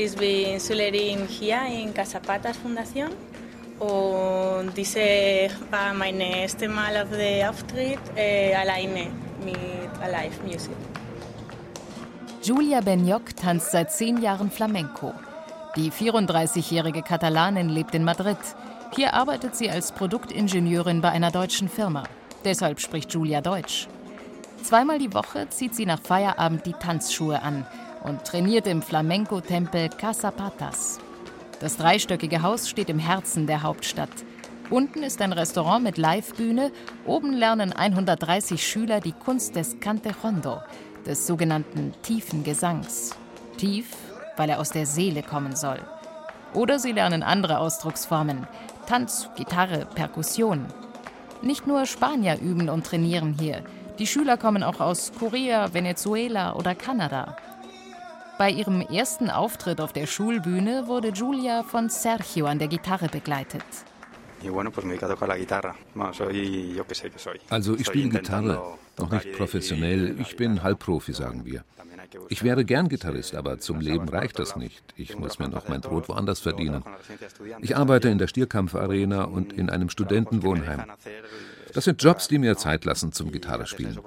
Ich bin Schülerin hier in Casapatas Fundación. Und diese war mein erstes Mal auf der Auftritt äh, alleine mit Alive Music. Julia Benyoc tanzt seit zehn Jahren Flamenco. Die 34-jährige Katalanin lebt in Madrid. Hier arbeitet sie als Produktingenieurin bei einer deutschen Firma. Deshalb spricht Julia Deutsch. Zweimal die Woche zieht sie nach Feierabend die Tanzschuhe an und trainiert im Flamenco-Tempel Casa Patas. Das dreistöckige Haus steht im Herzen der Hauptstadt. Unten ist ein Restaurant mit Livebühne, oben lernen 130 Schüler die Kunst des Cante Hondo, des sogenannten tiefen Gesangs. Tief, weil er aus der Seele kommen soll. Oder sie lernen andere Ausdrucksformen, Tanz, Gitarre, Perkussion. Nicht nur Spanier üben und trainieren hier, die Schüler kommen auch aus Korea, Venezuela oder Kanada. Bei ihrem ersten Auftritt auf der Schulbühne wurde Julia von Sergio an der Gitarre begleitet. Also ich spiele Gitarre, noch nicht professionell, ich bin Halbprofi, sagen wir. Ich wäre gern Gitarrist, aber zum Leben reicht das nicht. Ich muss mir noch mein Brot woanders verdienen. Ich arbeite in der Stierkampfarena und in einem Studentenwohnheim. Das sind Jobs, die mir Zeit lassen zum Gitarrespielen.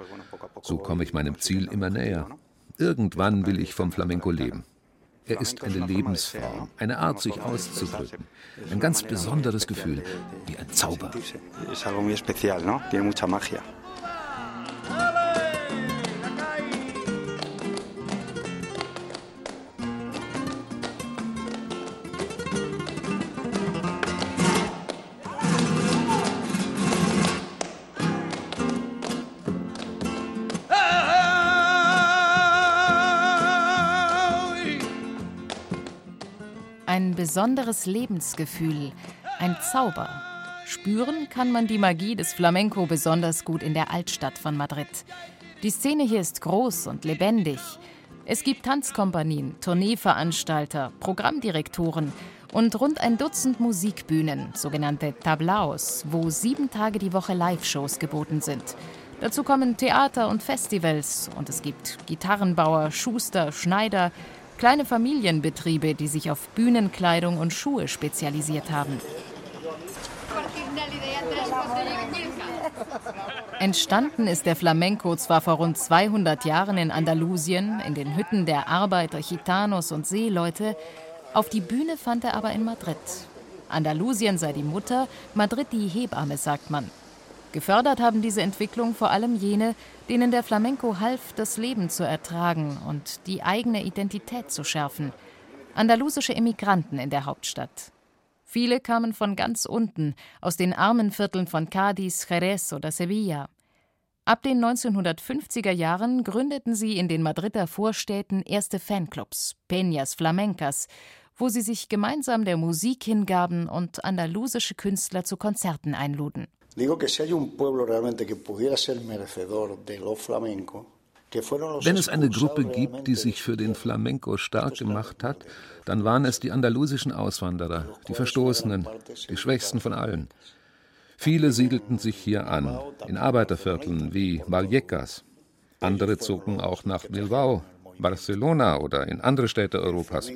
So komme ich meinem Ziel immer näher. Irgendwann will ich vom Flamenco leben. Er ist eine Lebensform, eine Art, sich auszudrücken. Ein ganz besonderes Gefühl, wie ein Zauber. Es algo muy especial, ¿no? Tiene mucha magia. Besonderes Lebensgefühl, ein Zauber. Spüren kann man die Magie des Flamenco besonders gut in der Altstadt von Madrid. Die Szene hier ist groß und lebendig. Es gibt Tanzkompanien, Tourneeveranstalter, Programmdirektoren und rund ein Dutzend Musikbühnen, sogenannte Tablaos, wo sieben Tage die Woche Live-Shows geboten sind. Dazu kommen Theater und Festivals und es gibt Gitarrenbauer, Schuster, Schneider, Kleine Familienbetriebe, die sich auf Bühnenkleidung und Schuhe spezialisiert haben. Entstanden ist der Flamenco zwar vor rund 200 Jahren in Andalusien, in den Hütten der Arbeiter, Gitanos und Seeleute, auf die Bühne fand er aber in Madrid. Andalusien sei die Mutter, Madrid die Hebamme, sagt man. Gefördert haben diese Entwicklung vor allem jene, denen der Flamenco half, das Leben zu ertragen und die eigene Identität zu schärfen. Andalusische Emigranten in der Hauptstadt. Viele kamen von ganz unten, aus den armen Vierteln von Cádiz, Jerez oder Sevilla. Ab den 1950er Jahren gründeten sie in den Madrider Vorstädten erste Fanclubs, Peñas Flamencas, wo sie sich gemeinsam der Musik hingaben und andalusische Künstler zu Konzerten einluden. Digo que si hay un pueblo realmente que pudiera ser merecedor de lo flamenco, wenn es eine Gruppe gibt, die sich für den Flamenco stark gemacht hat, dann waren es die andalusischen Auswanderer, die Verstoßenen, die Schwächsten von allen. Viele siedelten sich hier an, in Arbeitervierteln wie Vallecas. Andere zogen auch nach Bilbao, Barcelona oder in andere Städte Europas.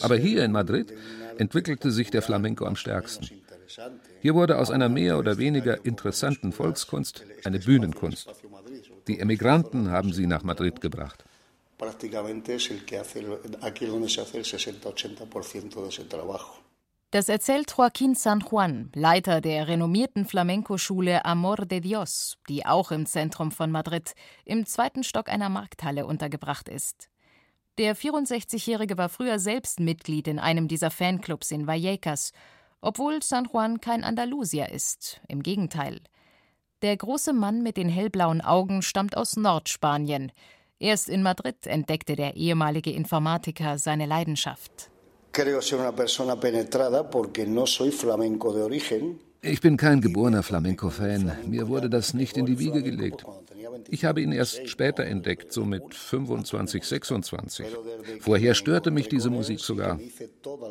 Aber hier in Madrid entwickelte sich der Flamenco am stärksten. Hier wurde aus einer mehr oder weniger interessanten Volkskunst eine Bühnenkunst. Die Emigranten haben sie nach Madrid gebracht. Das erzählt Joaquín San Juan, Leiter der renommierten Flamenco-Schule Amor de Dios, die auch im Zentrum von Madrid, im zweiten Stock einer Markthalle untergebracht ist. Der 64-Jährige war früher selbst Mitglied in einem dieser Fanclubs in Vallecas obwohl San Juan kein Andalusier ist, im Gegenteil. Der große Mann mit den hellblauen Augen stammt aus Nordspanien. Erst in Madrid entdeckte der ehemalige Informatiker seine Leidenschaft. Creo ser una persona penetrada porque no soy flamenco de origen. Ich bin kein geborener Flamenco-Fan. Mir wurde das nicht in die Wiege gelegt. Ich habe ihn erst später entdeckt, so mit 25, 26. Vorher störte mich diese Musik sogar.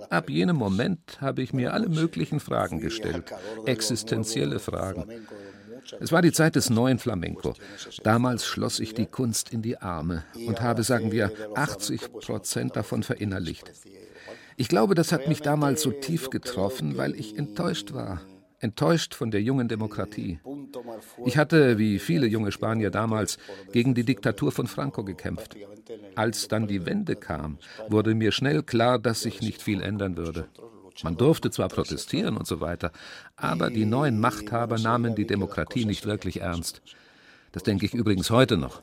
Ab jenem Moment habe ich mir alle möglichen Fragen gestellt, existenzielle Fragen. Es war die Zeit des neuen Flamenco. Damals schloss ich die Kunst in die Arme und habe, sagen wir, 80 Prozent davon verinnerlicht. Ich glaube, das hat mich damals so tief getroffen, weil ich enttäuscht war enttäuscht von der jungen Demokratie. Ich hatte, wie viele junge Spanier damals, gegen die Diktatur von Franco gekämpft. Als dann die Wende kam, wurde mir schnell klar, dass sich nicht viel ändern würde. Man durfte zwar protestieren und so weiter, aber die neuen Machthaber nahmen die Demokratie nicht wirklich ernst. Das denke ich übrigens heute noch.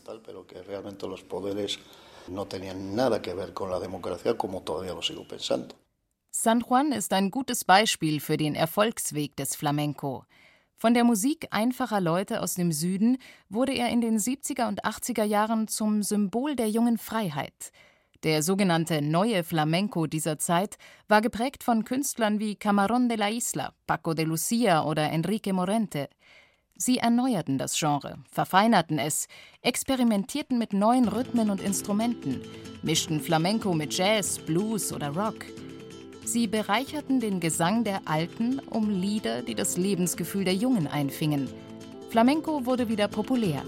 no tenían nada que ver con la democracia como todavía lo sigo pensando. San Juan ist ein gutes Beispiel für den Erfolgsweg des Flamenco. Von der Musik einfacher Leute aus dem Süden wurde er in den 70er und 80er Jahren zum Symbol der jungen Freiheit. Der sogenannte neue Flamenco dieser Zeit war geprägt von Künstlern wie Camarón de la Isla, Paco de Lucia oder Enrique Morente. Sie erneuerten das Genre, verfeinerten es, experimentierten mit neuen Rhythmen und Instrumenten, mischten Flamenco mit Jazz, Blues oder Rock. Sie bereicherten den Gesang der Alten um Lieder, die das Lebensgefühl der Jungen einfingen. Flamenco wurde wieder populär.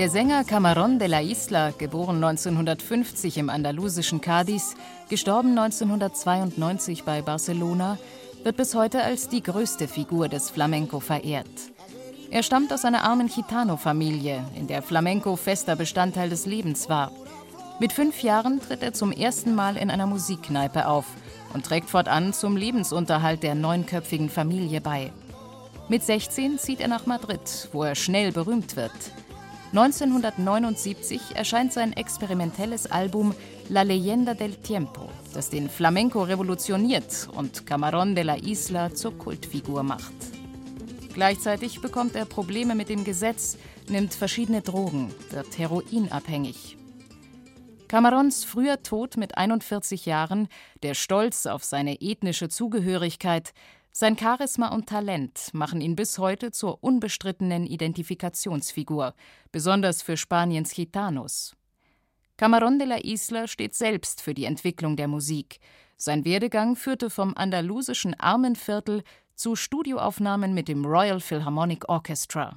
Der Sänger Camarón de la Isla, geboren 1950 im andalusischen Cádiz, gestorben 1992 bei Barcelona, wird bis heute als die größte Figur des Flamenco verehrt. Er stammt aus einer armen Gitano-Familie, in der Flamenco fester Bestandteil des Lebens war. Mit fünf Jahren tritt er zum ersten Mal in einer Musikkneipe auf und trägt fortan zum Lebensunterhalt der neunköpfigen Familie bei. Mit 16 zieht er nach Madrid, wo er schnell berühmt wird. 1979 erscheint sein experimentelles Album La Leyenda del Tiempo, das den Flamenco revolutioniert und Camarón de la Isla zur Kultfigur macht. Gleichzeitig bekommt er Probleme mit dem Gesetz, nimmt verschiedene Drogen, wird heroinabhängig. Camarons früher Tod mit 41 Jahren, der Stolz auf seine ethnische Zugehörigkeit, sein Charisma und Talent machen ihn bis heute zur unbestrittenen Identifikationsfigur, besonders für Spaniens Gitanos. Camarón de la Isla steht selbst für die Entwicklung der Musik. Sein Werdegang führte vom andalusischen Armenviertel zu Studioaufnahmen mit dem Royal Philharmonic Orchestra.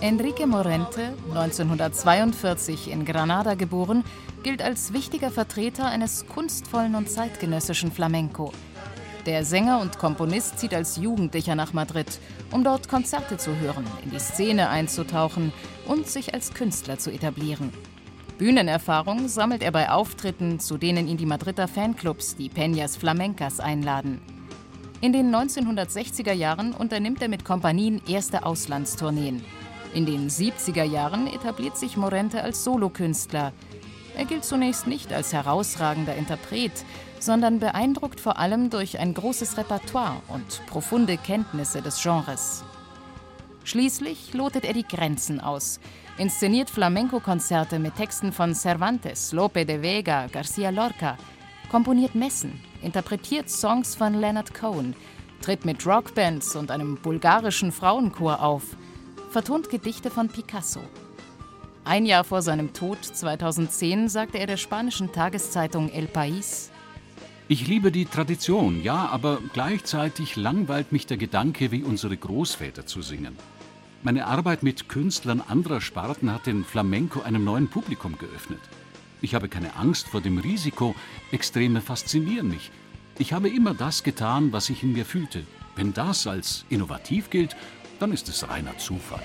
Enrique Morente, 1942 in Granada geboren, gilt als wichtiger Vertreter eines kunstvollen und zeitgenössischen Flamenco. Der Sänger und Komponist zieht als Jugendlicher nach Madrid, um dort Konzerte zu hören, in die Szene einzutauchen und sich als Künstler zu etablieren. Bühnenerfahrung sammelt er bei Auftritten, zu denen ihn die Madrider Fanclubs, die Peñas Flamencas, einladen. In den 1960er Jahren unternimmt er mit Kompanien erste Auslandstourneen. In den 70er Jahren etabliert sich Morente als Solokünstler. Er gilt zunächst nicht als herausragender Interpret, sondern beeindruckt vor allem durch ein großes Repertoire und profunde Kenntnisse des Genres. Schließlich lotet er die Grenzen aus, inszeniert Flamenco-Konzerte mit Texten von Cervantes, Lope de Vega, Garcia Lorca, komponiert Messen, interpretiert Songs von Leonard Cohen, tritt mit Rockbands und einem bulgarischen Frauenchor auf – vertont Gedichte von Picasso. Ein Jahr vor seinem Tod, 2010, sagte er der spanischen Tageszeitung El País: Ich liebe die Tradition, ja, aber gleichzeitig langweilt mich der Gedanke, wie unsere Großväter zu singen. Meine Arbeit mit Künstlern anderer Sparten hat den Flamenco einem neuen Publikum geöffnet. Ich habe keine Angst vor dem Risiko, Extreme faszinieren mich. Ich habe immer das getan, was ich in mir fühlte. Wenn das als innovativ gilt, dann ist es reiner Zufall.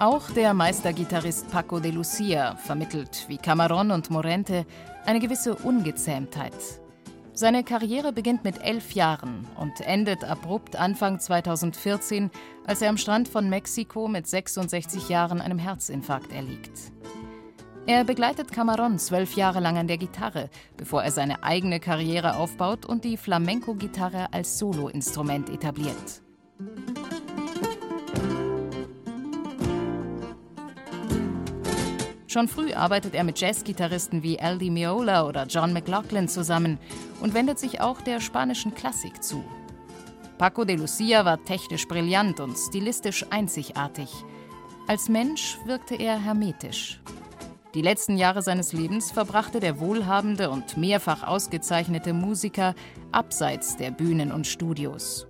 Auch der Meistergitarrist Paco de Lucia vermittelt, wie Camarón und Morente, eine gewisse Ungezähmtheit. Seine Karriere beginnt mit elf Jahren und endet abrupt Anfang 2014, als er am Strand von Mexiko mit 66 Jahren einem Herzinfarkt erliegt. Er begleitet Camarón zwölf Jahre lang an der Gitarre, bevor er seine eigene Karriere aufbaut und die Flamenco-Gitarre als Soloinstrument etabliert. Schon früh arbeitet er mit Jazzgitarristen wie Al Di Meola oder John McLaughlin zusammen und wendet sich auch der spanischen Klassik zu. Paco de Lucia war technisch brillant und stilistisch einzigartig. Als Mensch wirkte er hermetisch. Die letzten Jahre seines Lebens verbrachte der wohlhabende und mehrfach ausgezeichnete Musiker abseits der Bühnen und Studios.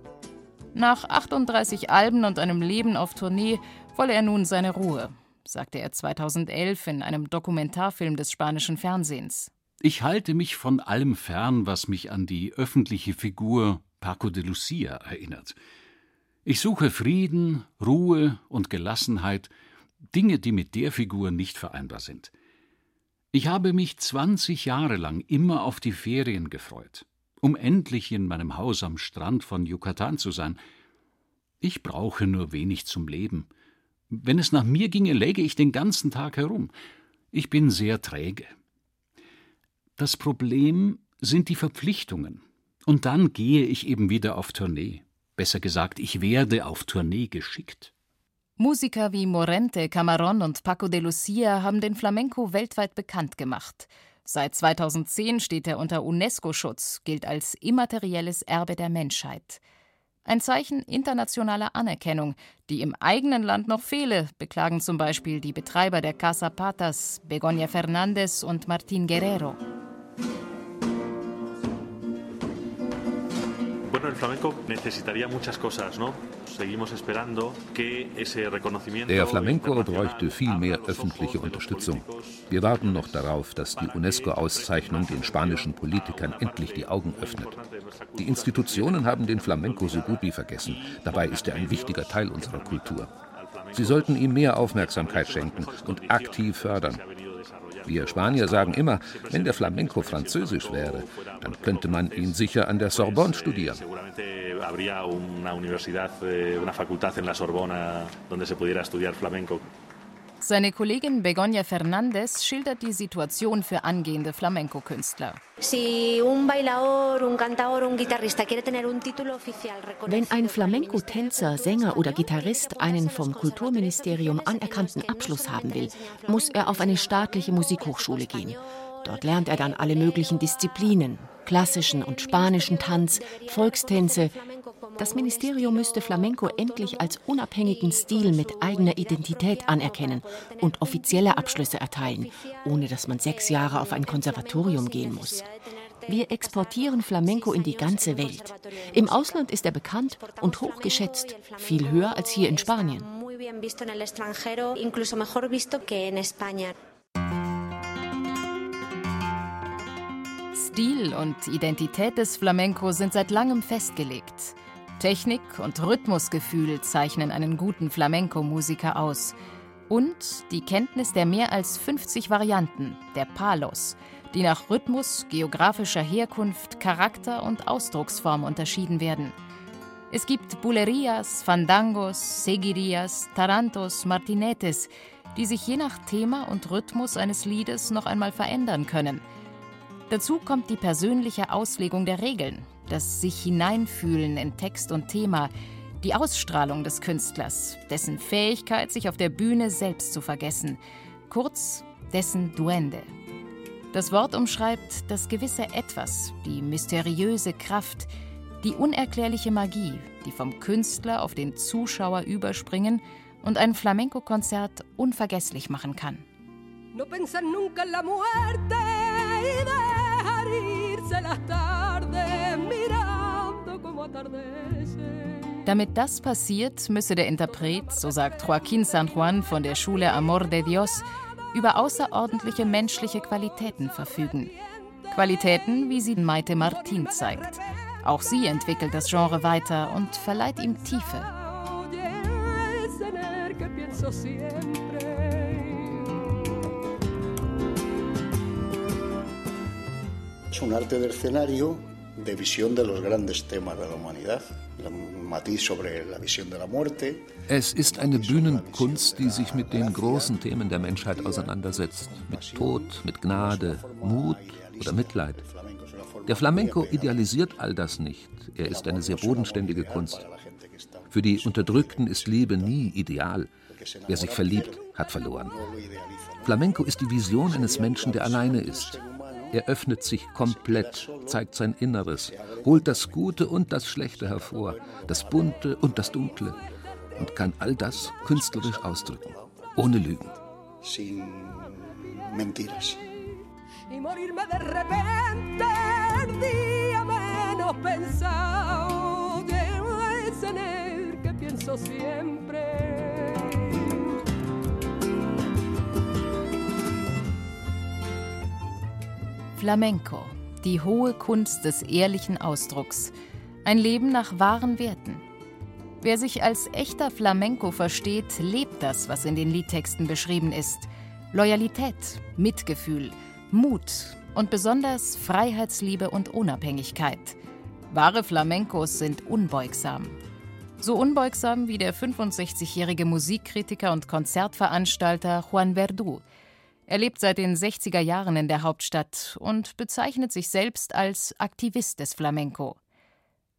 Nach 38 Alben und einem Leben auf Tournee wolle er nun seine Ruhe sagte er 2011 in einem Dokumentarfilm des spanischen Fernsehens. Ich halte mich von allem fern, was mich an die öffentliche Figur Paco de Lucia erinnert. Ich suche Frieden, Ruhe und Gelassenheit, Dinge, die mit der Figur nicht vereinbar sind. Ich habe mich 20 Jahre lang immer auf die Ferien gefreut, um endlich in meinem Haus am Strand von Yucatan zu sein. Ich brauche nur wenig zum Leben. Wenn es nach mir ginge, läge ich den ganzen Tag herum. Ich bin sehr träge. Das Problem sind die Verpflichtungen. Und dann gehe ich eben wieder auf Tournee. Besser gesagt, ich werde auf Tournee geschickt. Musiker wie Morente, Camarón und Paco de Lucia haben den Flamenco weltweit bekannt gemacht. Seit 2010 steht er unter UNESCO-Schutz, gilt als immaterielles Erbe der Menschheit. Ein Zeichen internationaler Anerkennung, die im eigenen Land noch fehle, beklagen zum Beispiel die Betreiber der Casa Patas, Begonia Fernandez und Martin Guerrero. El flamenco necesitaría muchas cosas, ¿no? Der Flamenco bräuchte viel mehr öffentliche Unterstützung. Wir warten noch darauf, dass die UNESCO-Auszeichnung den spanischen Politikern endlich die Augen öffnet. Die Institutionen haben den Flamenco so gut wie vergessen. Dabei ist er ein wichtiger Teil unserer Kultur. Sie sollten ihm mehr Aufmerksamkeit schenken und aktiv fördern. Wir Spanier sagen immer, wenn der Flamenco französisch wäre, dann könnte man ihn sicher an der Sorbonne studieren. Habría una universidad, eh, una facultad en la Sorbona donde se pudiera estudiar flamenco. Seine Kollegin Begonia Fernandez schildert die Situation für angehende Flamenco-Künstler. Wenn ein Flamenco-Tänzer, Sänger oder Gitarrist einen vom Kulturministerium anerkannten Abschluss haben will, muss er auf eine staatliche Musikhochschule gehen. Dort lernt er dann alle möglichen Disziplinen, klassischen und spanischen Tanz, Volkstänze, das Ministerium müsste Flamenco endlich als unabhängigen Stil mit eigener Identität anerkennen und offizielle Abschlüsse erteilen, ohne dass man sechs Jahre auf ein Konservatorium gehen muss. Wir exportieren Flamenco in die ganze Welt. Im Ausland ist er bekannt und hochgeschätzt, viel höher als hier in Spanien. Stil und Identität des Flamenco sind seit langem festgelegt. Technik und Rhythmusgefühl zeichnen einen guten Flamenco-Musiker aus. Und die Kenntnis der mehr als 50 Varianten, der Palos, die nach Rhythmus, geografischer Herkunft, Charakter und Ausdrucksform unterschieden werden. Es gibt Bulerias, Fandangos, Seguirias, Tarantos, Martinetes, die sich je nach Thema und Rhythmus eines Liedes noch einmal verändern können. Dazu kommt die persönliche Auslegung der Regeln, das sich hineinfühlen in Text und Thema, die Ausstrahlung des Künstlers, dessen Fähigkeit, sich auf der Bühne selbst zu vergessen, kurz dessen Duende. Das Wort umschreibt das gewisse Etwas, die mysteriöse Kraft, die unerklärliche Magie, die vom Künstler auf den Zuschauer überspringen und ein Flamenco-Konzert unvergesslich machen kann. No Damit das passiert, müsse der Interpret, so sagt Joaquín San Juan von der Schule Amor de Dios, über außerordentliche menschliche Qualitäten verfügen. Qualitäten, wie sie Maite Martin zeigt. Auch sie entwickelt das Genre weiter und verleiht ihm Tiefe. Es un arte del escenario de visión de los grandes temas de la humanidad. Es ist eine Bühnenkunst, die sich mit den großen Themen der Menschheit auseinandersetzt. Mit Tod, mit Gnade, Mut oder Mitleid. Der Flamenco idealisiert all das nicht. Er ist eine sehr bodenständige Kunst. Für die Unterdrückten ist Liebe nie ideal. Wer sich verliebt, hat verloren. Flamenco ist die Vision eines Menschen, der alleine ist. Er öffnet sich komplett, zeigt sein Inneres, holt das Gute und das Schlechte hervor, das Bunte und das Dunkle und kann all das künstlerisch ausdrücken, ohne Lügen. Sin Flamenco, die hohe Kunst des ehrlichen Ausdrucks, ein Leben nach wahren Werten. Wer sich als echter Flamenco versteht, lebt das, was in den Liedtexten beschrieben ist. Loyalität, Mitgefühl, Mut und besonders Freiheitsliebe und Unabhängigkeit. Wahre Flamencos sind unbeugsam. So unbeugsam wie der 65-jährige Musikkritiker und Konzertveranstalter Juan Verdu, er lebt seit den 60er Jahren in der Hauptstadt und bezeichnet sich selbst als Aktivist des Flamenco.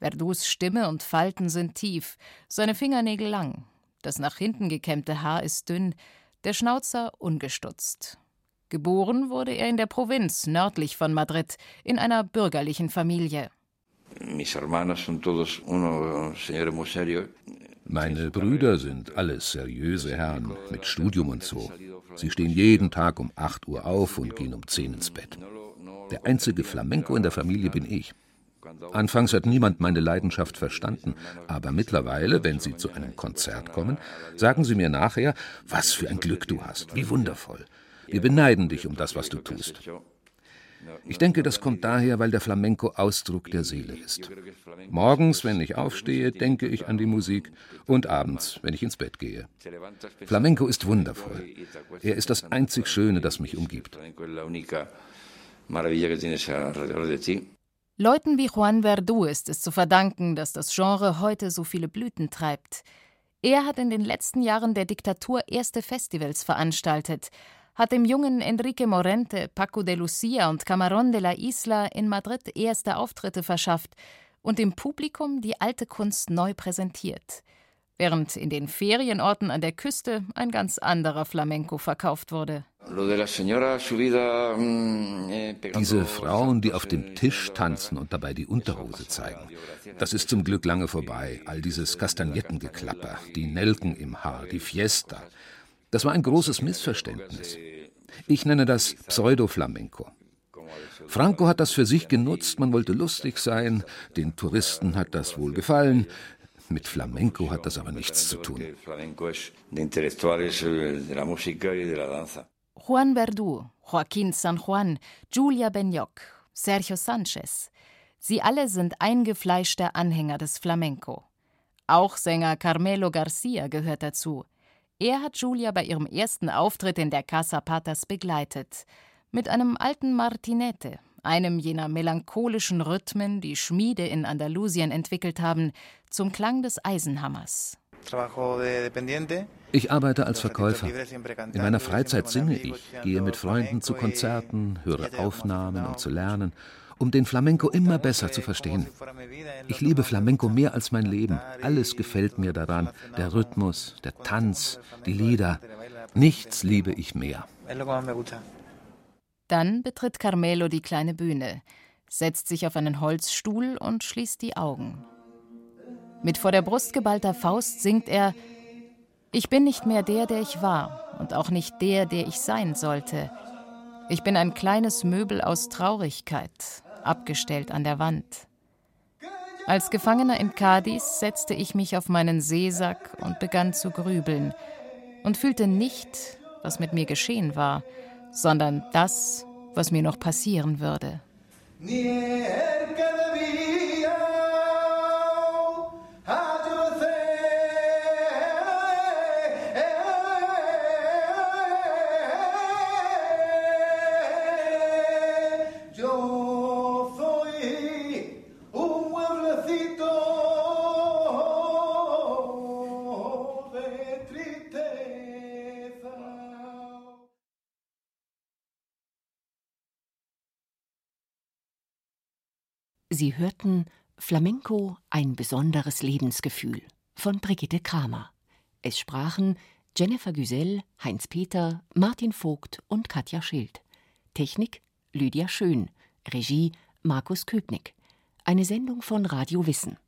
Verdus Stimme und Falten sind tief, seine Fingernägel lang, das nach hinten gekämmte Haar ist dünn, der Schnauzer ungestutzt. Geboren wurde er in der Provinz nördlich von Madrid in einer bürgerlichen Familie. Meine Brüder sind alles seriöse Herren mit Studium und so. Sie stehen jeden Tag um 8 Uhr auf und gehen um 10 ins Bett. Der einzige Flamenco in der Familie bin ich. Anfangs hat niemand meine Leidenschaft verstanden, aber mittlerweile, wenn Sie zu einem Konzert kommen, sagen Sie mir nachher, was für ein Glück du hast, wie wundervoll. Wir beneiden dich um das, was du tust. Ich denke, das kommt daher, weil der Flamenco Ausdruck der Seele ist. Morgens, wenn ich aufstehe, denke ich an die Musik und abends, wenn ich ins Bett gehe. Flamenco ist wundervoll. Er ist das einzig Schöne, das mich umgibt. Leuten wie Juan Verdu ist es zu verdanken, dass das Genre heute so viele Blüten treibt. Er hat in den letzten Jahren der Diktatur erste Festivals veranstaltet, hat dem jungen Enrique Morente, Paco de Lucia und Camarón de la Isla in Madrid erste Auftritte verschafft und dem Publikum die alte Kunst neu präsentiert, während in den Ferienorten an der Küste ein ganz anderer Flamenco verkauft wurde. Mm, eh, Diese Frauen, die auf dem Tisch tanzen und dabei die Unterhose zeigen, das ist zum Glück lange vorbei. All dieses Kastagnettengeklapper, die Nelken im Haar, die Fiesta. Das war ein großes Missverständnis. Ich nenne das Pseudo-Flamenco. Franco hat das für sich genutzt, man wollte lustig sein, den Touristen hat das wohl gefallen. Mit Flamenco hat das aber nichts zu tun. Juan Verdu, Joaquín San Juan, Julia Benyoc, Sergio Sanchez. Sie alle sind eingefleischte Anhänger des Flamenco. Auch Sänger Carmelo Garcia gehört dazu. Er hat Julia bei ihrem ersten Auftritt in der Casa Patas begleitet. Mit einem alten Martinete, einem jener melancholischen Rhythmen, die Schmiede in Andalusien entwickelt haben, zum Klang des Eisenhammers. Ich arbeite als Verkäufer. In meiner Freizeit singe ich, gehe mit Freunden zu Konzerten, höre Aufnahmen, um zu lernen um den Flamenco immer besser zu verstehen. Ich liebe Flamenco mehr als mein Leben. Alles gefällt mir daran. Der Rhythmus, der Tanz, die Lieder. Nichts liebe ich mehr. Dann betritt Carmelo die kleine Bühne, setzt sich auf einen Holzstuhl und schließt die Augen. Mit vor der Brust geballter Faust singt er Ich bin nicht mehr der, der ich war, und auch nicht der, der ich sein sollte. Ich bin ein kleines Möbel aus Traurigkeit, abgestellt an der Wand. Als Gefangener in Cadiz setzte ich mich auf meinen Seesack und begann zu grübeln und fühlte nicht, was mit mir geschehen war, sondern das, was mir noch passieren würde. Sie hörten Flamenco ein besonderes Lebensgefühl von Brigitte Kramer. Es sprachen Jennifer Güsell, Heinz Peter, Martin Vogt und Katja Schild. Technik Lydia Schön, Regie Markus Köpnick. Eine Sendung von Radio Wissen.